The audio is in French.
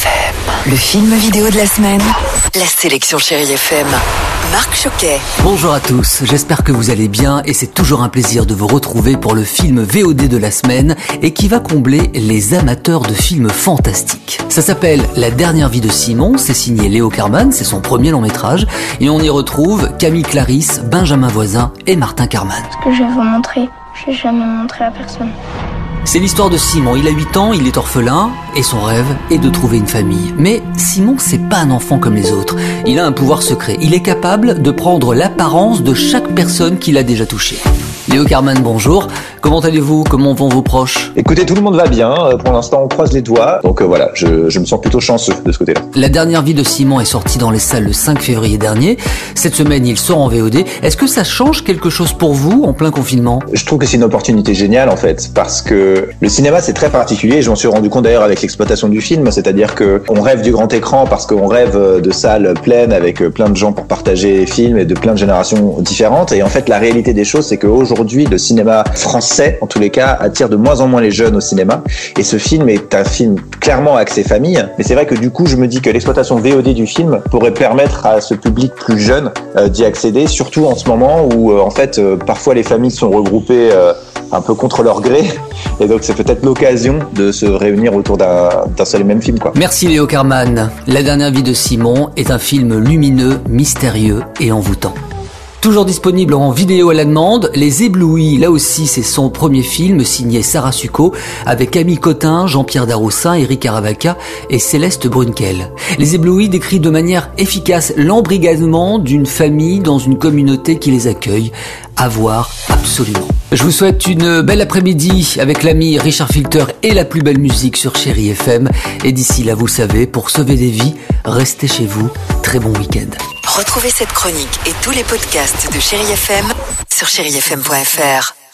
FM. Le film vidéo de la semaine. La sélection Chérie FM. Marc Choquet. Bonjour à tous, j'espère que vous allez bien et c'est toujours un plaisir de vous retrouver pour le film VOD de la semaine et qui va combler les amateurs de films fantastiques. Ça s'appelle La dernière vie de Simon, c'est signé Léo Carman, c'est son premier long métrage et on y retrouve Camille Clarisse, Benjamin Voisin et Martin Carman. Ce que je vais vous montrer, je n'ai jamais montré à personne. C'est l'histoire de Simon. Il a 8 ans, il est orphelin et son rêve est de trouver une famille. Mais Simon, c'est pas un enfant comme les autres. Il a un pouvoir secret. Il est capable de prendre l'apparence de chaque personne qu'il a déjà touchée. Léo Carman, bonjour. Comment allez-vous? Comment vont vos proches? Écoutez, tout le monde va bien. Euh, pour l'instant, on croise les doigts. Donc euh, voilà, je, je, me sens plutôt chanceux de ce côté-là. La dernière vie de Simon est sortie dans les salles le 5 février dernier. Cette semaine, il sort en VOD. Est-ce que ça change quelque chose pour vous en plein confinement? Je trouve que c'est une opportunité géniale en fait, parce que le cinéma c'est très particulier. Je m'en suis rendu compte d'ailleurs avec l'exploitation du film, c'est-à-dire que on rêve du grand écran parce qu'on rêve de salles pleines avec plein de gens pour partager les films et de plein de générations différentes. Et en fait, la réalité des choses, c'est qu'aujourd'hui, le cinéma français, en tous les cas, attire de moins en moins les jeunes au cinéma. Et ce film est un film clairement axé famille. Mais c'est vrai que du coup, je me dis que l'exploitation VOD du film pourrait permettre à ce public plus jeune euh, d'y accéder, surtout en ce moment où, euh, en fait, euh, parfois les familles sont regroupées un peu contre leur gré. Et donc c'est peut-être l'occasion de se réunir autour d'un seul et même film. Merci Léo Carman. La dernière vie de Simon est un film lumineux, mystérieux et envoûtant. Toujours disponible en vidéo à la demande, Les Éblouis, là aussi c'est son premier film signé Sarah Succo avec Camille Cotin, Jean-Pierre Daroussin, Eric Caravaca et Céleste Brunkel. Les Éblouis décrit de manière efficace l'embrigadement d'une famille dans une communauté qui les accueille. À voir absolument. Je vous souhaite une belle après-midi avec l'ami Richard Filter et la plus belle musique sur Chéri FM. Et d'ici là, vous savez, pour sauver des vies, restez chez vous. Très bon week-end. Retrouvez cette chronique et tous les podcasts de Chéri FM sur chérifm.fr.